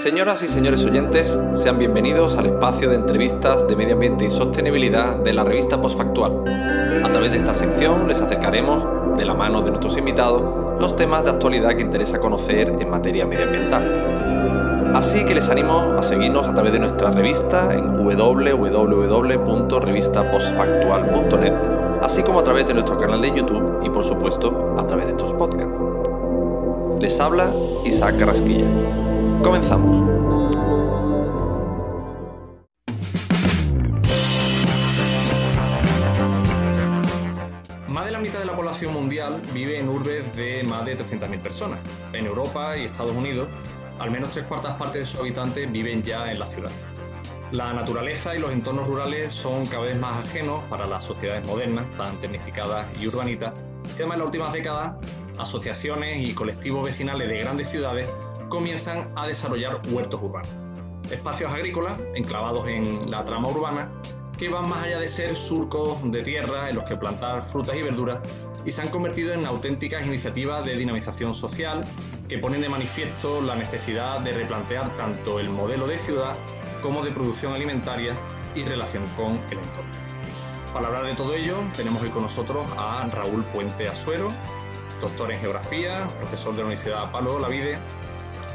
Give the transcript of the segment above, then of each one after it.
Señoras y señores oyentes, sean bienvenidos al espacio de entrevistas de medio ambiente y sostenibilidad de la revista Postfactual. A través de esta sección les acercaremos, de la mano de nuestros invitados, los temas de actualidad que interesa conocer en materia medioambiental. Así que les animo a seguirnos a través de nuestra revista en www.revistapostfactual.net, así como a través de nuestro canal de YouTube y por supuesto a través de estos podcasts. Les habla Isaac Carrasquilla. Comenzamos. Más de la mitad de la población mundial vive en urbes de más de 300.000 personas. En Europa y Estados Unidos, al menos tres cuartas partes de sus habitantes viven ya en la ciudad. La naturaleza y los entornos rurales son cada vez más ajenos para las sociedades modernas, tan tecnificadas y urbanitas, y además en las últimas décadas, asociaciones y colectivos vecinales de grandes ciudades comienzan a desarrollar huertos urbanos. Espacios agrícolas enclavados en la trama urbana que van más allá de ser surcos de tierra en los que plantar frutas y verduras y se han convertido en auténticas iniciativas de dinamización social que ponen de manifiesto la necesidad de replantear tanto el modelo de ciudad como de producción alimentaria y relación con el entorno. Para hablar de todo ello, tenemos hoy con nosotros a Raúl Puente Asuero, doctor en geografía, profesor de la Universidad Palo Lavide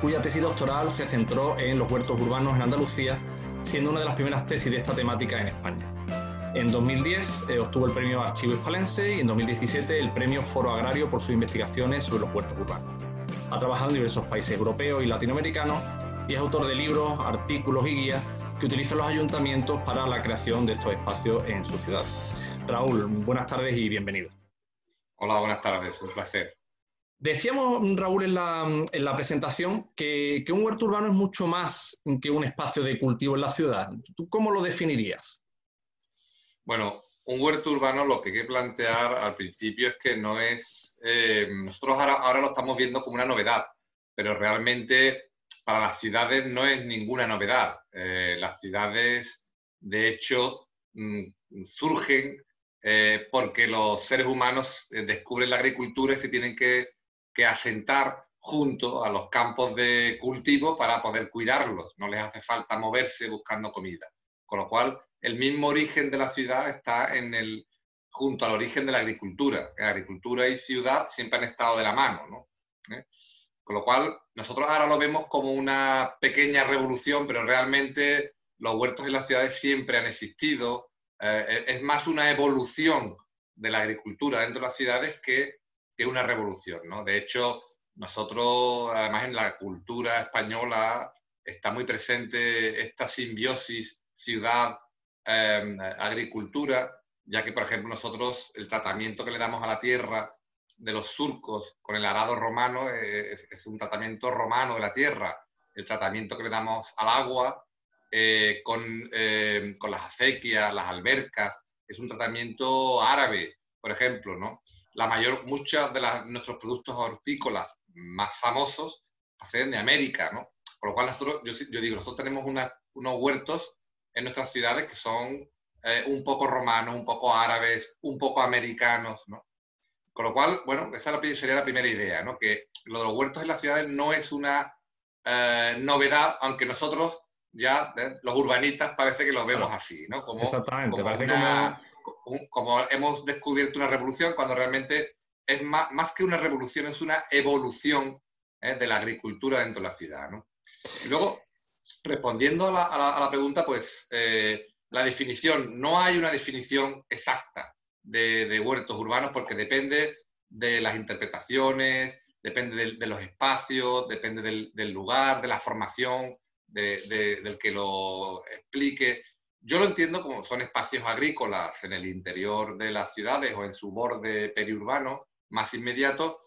cuya tesis doctoral se centró en los huertos urbanos en Andalucía, siendo una de las primeras tesis de esta temática en España. En 2010 eh, obtuvo el premio Archivo Hispalense y en 2017 el premio Foro Agrario por sus investigaciones sobre los huertos urbanos. Ha trabajado en diversos países europeos y latinoamericanos y es autor de libros, artículos y guías que utilizan los ayuntamientos para la creación de estos espacios en su ciudad. Raúl, buenas tardes y bienvenido. Hola, buenas tardes, un placer. Decíamos, Raúl, en la, presentación que, un huerto urbano es mucho más que un espacio de cultivo en la ciudad. ¿Tú cómo lo definirías? Bueno, un huerto urbano lo que hay que plantear al principio es que no es... Eh, nosotros ahora, lo estamos viendo como una novedad, pero realmente para las ciudades no es ninguna novedad. Eh, las ciudades, de hecho, mm, surgen eh, porque los seres humanos descubren la agricultura y se tienen que que asentar junto a los campos de cultivo para poder cuidarlos. No les hace falta moverse buscando comida. Con lo cual, el mismo origen de la ciudad está en el, junto al origen de la agricultura. La agricultura y ciudad siempre han estado de la mano. ¿no? ¿Eh? Con lo cual, nosotros ahora lo vemos como una pequeña revolución, pero realmente los huertos en las ciudades siempre han existido. Eh, es más una evolución de la agricultura dentro de las ciudades que que una revolución, ¿no? De hecho, nosotros, además en la cultura española, está muy presente esta simbiosis ciudad-agricultura, em, ya que, por ejemplo, nosotros el tratamiento que le damos a la tierra de los surcos con el arado romano es, un tratamiento romano de la tierra. El tratamiento que le damos al agua eh, con, em, con las acequias, las albercas, es un tratamiento árabe, por ejemplo, ¿no? La mayor, muchos de nuestros productos hortícolas más famosos proceden de América, ¿no? Por lo cual nosotros, yo, digo, nosotros tenemos unos huertos en nuestras ciudades que son eh, un poco romanos, un poco árabes, un poco americanos, ¿no? Con lo cual, bueno, esa sería la primera idea, ¿no? Que lo de los huertos en las ciudades no es una eh, novedad, aunque nosotros ya, ¿eh? los urbanistas parece que lo vemos así, ¿no? Como, Exactamente, parece como como hemos descubierto una revolución, cuando realmente es más, más que una revolución, es una evolución ¿eh? de la agricultura dentro de la ciudad. ¿no? Y luego, respondiendo a la, a la, pregunta, pues eh, la definición, no hay una definición exacta de, de huertos urbanos porque depende de las interpretaciones, depende de, de los espacios, depende del, del, lugar, de la formación de, del que lo explique. Yo lo entiendo como son espacios agrícolas en el interior de las ciudades o en su borde periurbano más inmediato,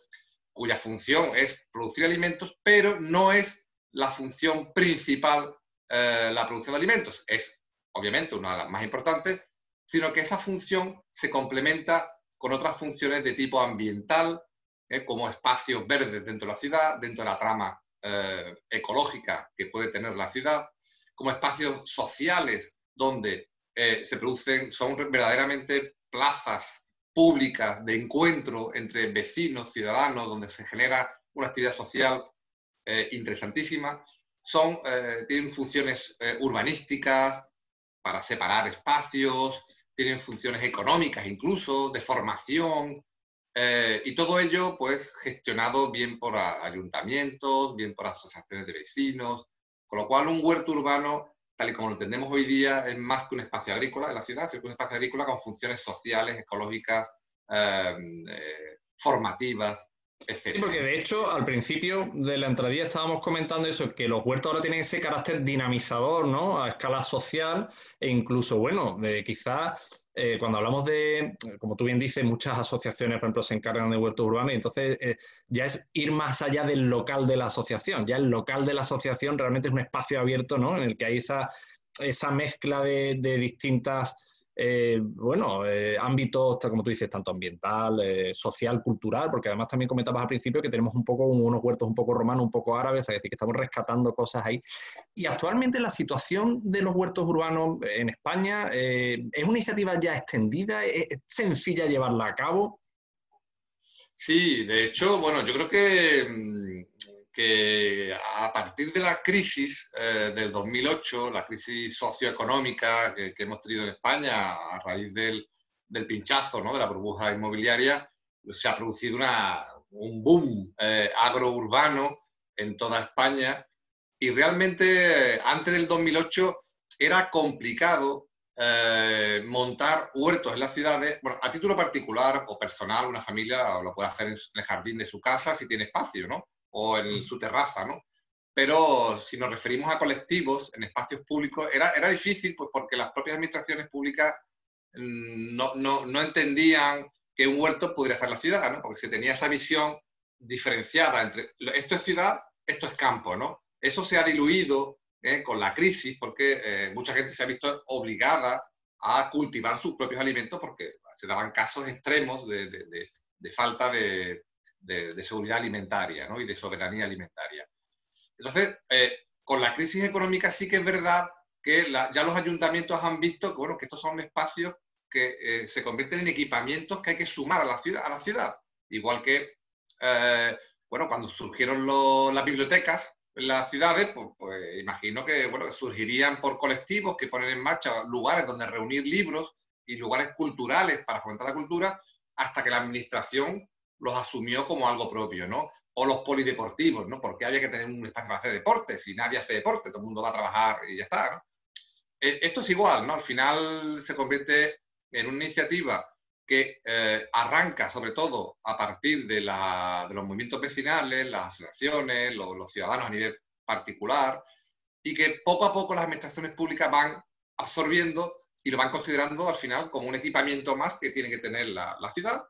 cuya función es producir alimentos, pero no es la función principal eh, la producción de alimentos. Es obviamente una de las más importantes, sino que esa función se complementa con otras funciones de tipo ambiental, eh, como espacios verdes dentro de la ciudad, dentro de la trama eh, ecológica que puede tener la ciudad, como espacios sociales donde eh, se producen, son verdaderamente plazas públicas de encuentro entre vecinos, ciudadanos, donde se genera una actividad social eh, interesantísima. son, eh, tienen funciones eh, urbanísticas para separar espacios, tienen funciones económicas incluso, de formación, eh, y todo ello pues gestionado bien por ayuntamientos, bien por asociaciones de vecinos, con lo cual un huerto urbano, tal y como lo entendemos hoy día, es más que un espacio agrícola en la ciudad, es un espacio agrícola con funciones sociales, ecológicas, formativas, Sí, porque de hecho al principio de la entradilla estábamos comentando eso, que los huertos ahora tienen ese carácter dinamizador, ¿no? A escala social e incluso, bueno, de quizás eh, cuando hablamos de, como tú bien dices, muchas asociaciones, por ejemplo, se encargan de huertos urbanos entonces eh, ya es ir más allá del local de la asociación. Ya el local de la asociación realmente es un espacio abierto, ¿no? En el que hay esa, esa mezcla de distintas eh, bueno, eh, ámbitos, como tú dices, tanto ambiental, eh, social, cultural, porque además también comentabas al principio que tenemos un poco unos huertos un poco romanos, un poco árabes, es decir, que estamos rescatando cosas ahí. Y actualmente la situación de los huertos urbanos en España es una iniciativa ya extendida, es sencilla llevarla a cabo. Sí, de hecho, bueno, yo creo que mm, que a partir de la crisis eh, del 2008, la crisis socioeconómica que, hemos tenido en España a raíz del, pinchazo ¿no? de la burbuja inmobiliaria, se ha producido una, un boom eh, agrourbano en toda España y realmente antes del 2008 era complicado eh, montar huertos en las ciudades, bueno, a título particular o personal, una familia lo puede hacer en el jardín de su casa si tiene espacio, ¿no? O en su terraza, ¿no? Pero si nos referimos a colectivos en espacios públicos, era, era difícil pues, porque las propias administraciones públicas mm, no, no, no entendían que un huerto pudiera estar en la ciudad, ¿no? Porque se tenía esa visión diferenciada entre esto es ciudad, esto es campo, ¿no? Eso se ha diluido ¿eh? con la crisis porque eh, mucha gente se ha visto obligada a cultivar sus propios alimentos porque se daban casos extremos de, de, de falta de, de, seguridad alimentaria y de soberanía alimentaria. Entonces, eh, con la crisis económica sí que es verdad que ya los ayuntamientos han visto que, bueno, que estos son espacios que eh, se convierten en equipamientos que hay que sumar a la ciudad. A la ciudad. Igual que, eh, bueno, cuando surgieron las bibliotecas en las ciudades, pues, pues, imagino que, bueno, surgirían por colectivos que ponen en marcha lugares donde reunir libros y lugares culturales para fomentar la cultura, hasta que la administración los asumió como algo propio, ¿no? O los polideportivos, ¿no? Porque había que tener un espacio para hacer deporte. Si nadie hace deporte, todo el mundo va a trabajar y ya está, ¿no? E, esto es igual, ¿no? Al final se convierte en una iniciativa que eh, arranca sobre todo a partir de, los movimientos vecinales, las asociaciones, los, ciudadanos a nivel particular, y que poco a poco las administraciones públicas van absorbiendo y lo van considerando al final como un equipamiento más que tiene que tener la ciudad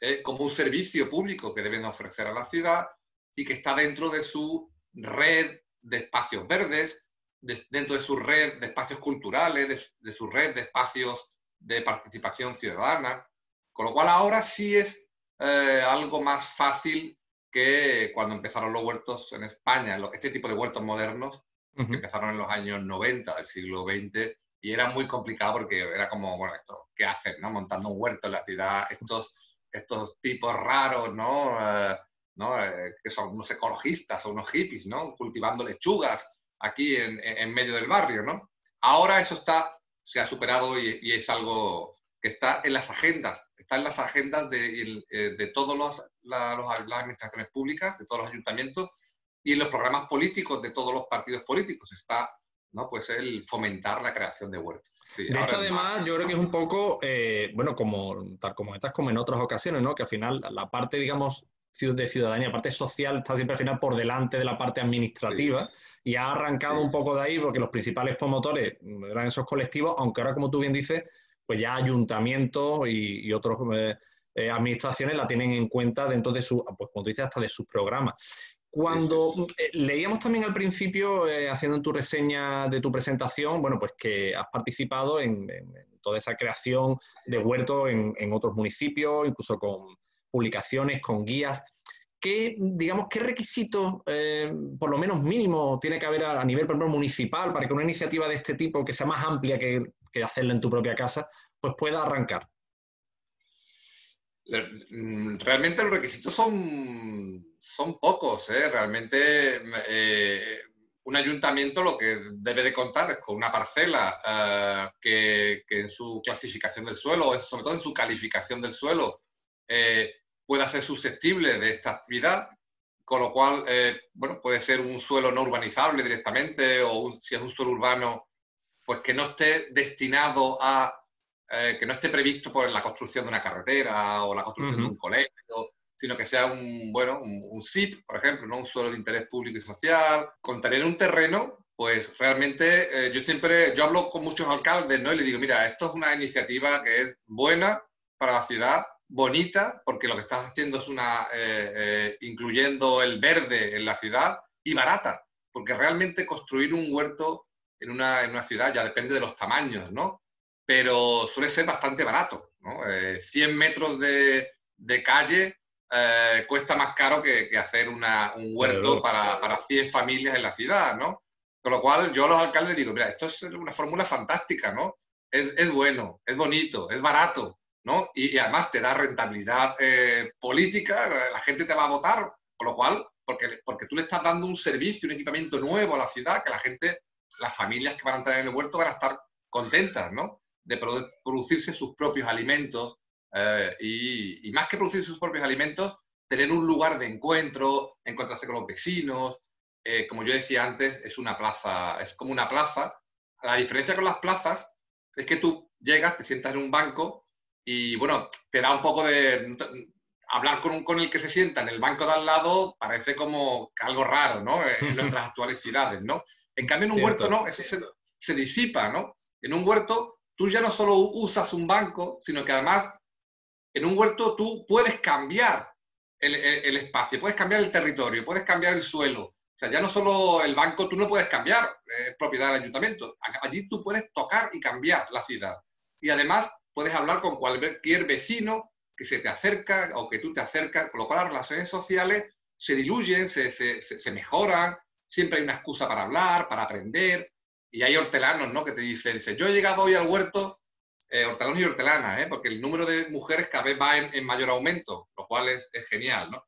eh, como un servicio público que deben ofrecer a la ciudad y que está dentro de su red de espacios verdes, dentro de su red de espacios culturales, de, su red de espacios de participación ciudadana. Con lo cual ahora sí es eh, algo más fácil que cuando empezaron los huertos en España, este tipo de huertos modernos, que empezaron en los años 90 del siglo XX, y era muy complicado porque era como, bueno, esto, ¿qué hacen? No? Montando un huerto en la ciudad, estos estos tipos raros, ¿no? Eh, ¿no? Eh, que son unos ecologistas o unos hippies, ¿no? Cultivando lechugas aquí en, medio del barrio, ¿no? Ahora eso está, se ha superado y, es algo que está en las agendas, está en las agendas de, eh, todas las administraciones públicas, de todos los ayuntamientos y en los programas políticos de todos los partidos políticos. Está ¿no? Pues el fomentar la creación de huertos. de hecho, además, yo creo que es un poco, eh, bueno, como tal como estas, como en otras ocasiones, ¿no? Que al final la parte, digamos, de ciudadanía, la parte social está siempre al final por delante de la parte administrativa y ha arrancado un poco de ahí porque los principales promotores eran esos colectivos, aunque ahora, como tú bien dices, pues ya ayuntamientos y, y otras eh, eh, administraciones la tienen en cuenta dentro de su, pues como tú dices, hasta de sus programas. Cuando eh, leíamos también al principio, eh, haciendo tu reseña de tu presentación, bueno, pues que has participado en, toda esa creación de huertos en, otros municipios, incluso con publicaciones, con guías. ¿Qué, digamos, qué requisitos, eh, por lo menos mínimo, tiene que haber a, nivel, por municipal para que una iniciativa de este tipo, que sea más amplia que, que hacerla en tu propia casa, pues pueda arrancar? Mm, realmente los requisitos son, son pocos, ¿eh? realmente eh, un ayuntamiento lo que debe de contar es con una parcela eh, que, que, en su clasificación del suelo, sobre todo en su calificación del suelo, eh, pueda ser susceptible de esta actividad, con lo cual, eh, bueno, puede ser un suelo no urbanizable directamente o si es un suelo urbano, pues que no esté destinado a, que no esté previsto por la construcción de una carretera o la construcción de un colegio sino que sea un, bueno, un, SIP, por ejemplo, ¿no? un suelo de interés público y social, con tener un terreno, pues realmente eh, yo siempre, yo hablo con muchos alcaldes, ¿no? Y le digo, mira, esto es una iniciativa que es buena para la ciudad, bonita, porque lo que estás haciendo es una, eh, eh, incluyendo el verde en la ciudad, y barata, porque realmente construir un huerto en una, en una ciudad ya depende de los tamaños, ¿no? Pero suele ser bastante barato, ¿no? 100 metros de, de calle eh, cuesta más caro que, hacer un huerto para, para 100 familias en la ciudad, ¿no? Con lo cual yo a los alcaldes digo, mira, esto es una fórmula fantástica, ¿no? Es, bueno, es bonito, es barato, ¿no? Y, además te da rentabilidad eh, política, la gente te va a votar, con lo cual, porque, porque tú le estás dando un servicio, un equipamiento nuevo a la ciudad, que la gente, las familias que van a entrar en el huerto van a estar contentas, ¿no? De producirse sus propios alimentos, eh, y, más que producir sus propios alimentos, tener un lugar de encuentro, encontrarse con los vecinos. Eh, como yo decía antes, es una plaza, es como una plaza. La diferencia con las plazas es que tú llegas, te sientas en un banco y, bueno, te da un poco de... Hablar con, con el que se sienta en el banco de al lado parece como algo raro, ¿no? En nuestras actuales ciudades, ¿no? En cambio, en un huerto, no, eso se, se disipa, ¿no? En un huerto, tú ya no solo usas un banco, sino que además en un huerto tú puedes cambiar el, espacio, puedes cambiar el territorio, puedes cambiar el suelo. O sea, ya no solo el banco, tú no puedes cambiar eh, propiedad del ayuntamiento. Allí tú puedes tocar y cambiar la ciudad. Y además puedes hablar con cualquier vecino que se te acerca o que tú te acercas, con lo cual las relaciones sociales se diluyen, se, se mejoran, siempre hay una excusa para hablar, para aprender. Y hay hortelanos, ¿no? Que te dicen, yo he llegado hoy al huerto eh, hortelanos y hortelanas, ¿eh? porque el número de mujeres cada vez va en, mayor aumento, lo cual es, genial, ¿no?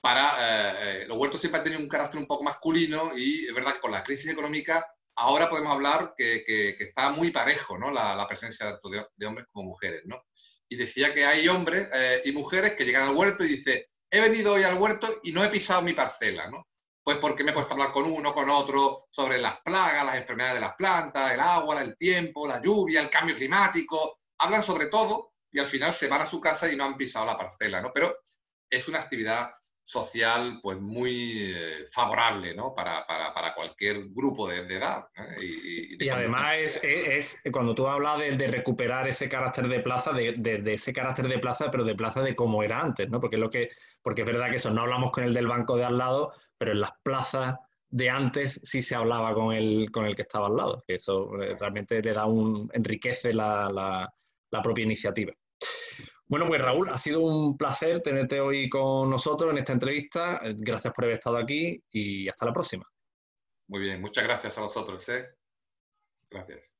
Para, eh, los huertos siempre han tenido un carácter un poco masculino y es verdad que con la crisis económica ahora podemos hablar que, que, está muy parejo, ¿no? La, la presencia de, de, hombres como mujeres, ¿no? Y decía que hay hombres y mujeres que llegan al huerto y dicen, he venido hoy al huerto y no he pisado mi parcela, ¿no? Pues porque me he puesto a hablar con uno, con otro, sobre las plagas, las enfermedades de las plantas, el agua, el tiempo, la lluvia, el cambio climático. Hablan sobre todo y al final se van a su casa y no han pisado la parcela, ¿no? Pero es una actividad social pues muy eh, favorable ¿no? para, para, para, cualquier grupo de, edad. Y, y, además es, es, cuando tú hablas de, de, recuperar ese carácter de plaza, de, de, ese carácter de plaza, pero de plaza de como era antes, ¿no? Porque es lo que, porque es verdad que eso, no hablamos con el del banco de al lado, pero en las plazas de antes sí se hablaba con el, con el que estaba al lado, que eso eh, realmente le da un, enriquece la, la, la propia iniciativa. Bueno, pues Raúl, ha sido un placer tenerte hoy con nosotros en esta entrevista. Gracias por haber estado aquí y hasta la próxima. Muy bien, muchas gracias a vosotros. ¿eh? Gracias.